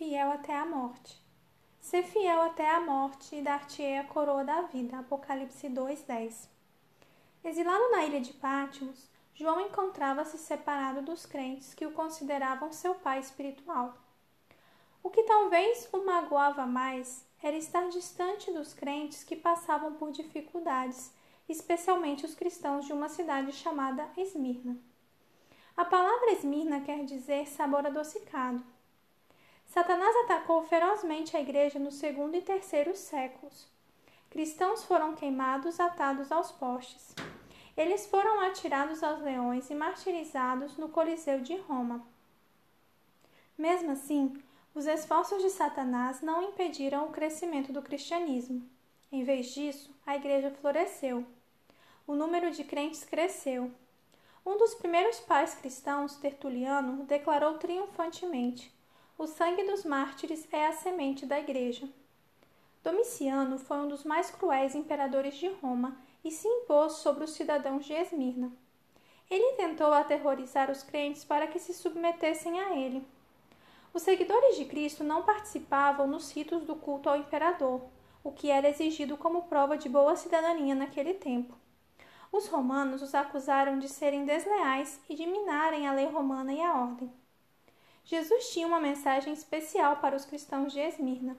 fiel até a morte. Ser fiel até a morte e dar-te-ei a coroa da vida. Apocalipse 2:10. Exilado na ilha de Pátimos, João encontrava-se separado dos crentes que o consideravam seu pai espiritual. O que talvez o magoava mais era estar distante dos crentes que passavam por dificuldades, especialmente os cristãos de uma cidade chamada Esmirna. A palavra Esmirna quer dizer sabor adocicado. Satanás atacou ferozmente a igreja no segundo e terceiro séculos. Cristãos foram queimados, atados aos postes. Eles foram atirados aos leões e martirizados no Coliseu de Roma. Mesmo assim, os esforços de Satanás não impediram o crescimento do cristianismo. Em vez disso, a igreja floresceu. O número de crentes cresceu. Um dos primeiros pais cristãos, Tertuliano, declarou triunfantemente: O sangue dos mártires é a semente da igreja. Domiciano foi um dos mais cruéis imperadores de Roma e se impôs sobre os cidadãos de Esmirna. Ele tentou aterrorizar os crentes para que se submetessem a ele. Os seguidores de Cristo não participavam nos ritos do culto ao imperador, o que era exigido como prova de boa cidadania naquele tempo. Os romanos os acusaram de serem desleais e de minarem a lei romana e a ordem. Jesus tinha uma mensagem especial para os cristãos de Esmirna.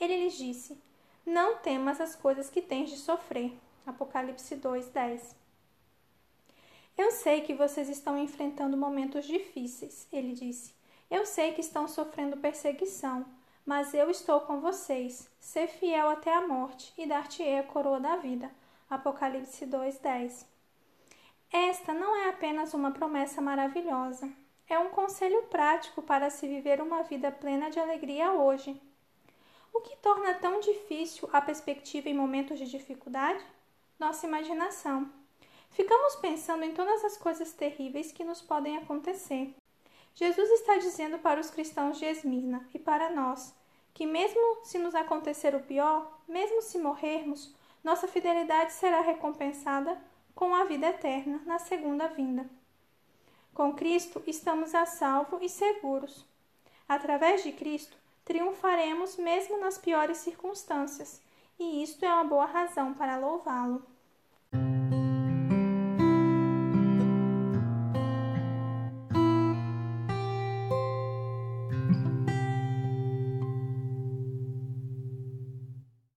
Ele lhes disse: Não temas as coisas que tens de sofrer. Apocalipse 2:10. Eu sei que vocês estão enfrentando momentos difíceis, ele disse. Eu sei que estão sofrendo perseguição, mas eu estou com vocês. Ser fiel até a morte e dar-te-ei a coroa da vida. Apocalipse 2:10. Esta não é apenas uma promessa maravilhosa, é um conselho prático para se viver uma vida plena de alegria hoje. O que torna tão difícil a perspectiva em momentos de dificuldade? Nossa imaginação. Ficamos pensando em todas as coisas terríveis que nos podem acontecer. Jesus está dizendo para os cristãos de Esmirna e para nós que, mesmo se nos acontecer o pior, mesmo se morrermos, nossa fidelidade será recompensada com a vida eterna na segunda vinda. Com Cristo estamos a salvo e seguros. Através de Cristo, triunfaremos mesmo nas piores circunstâncias, e isto é uma boa razão para louvá-lo.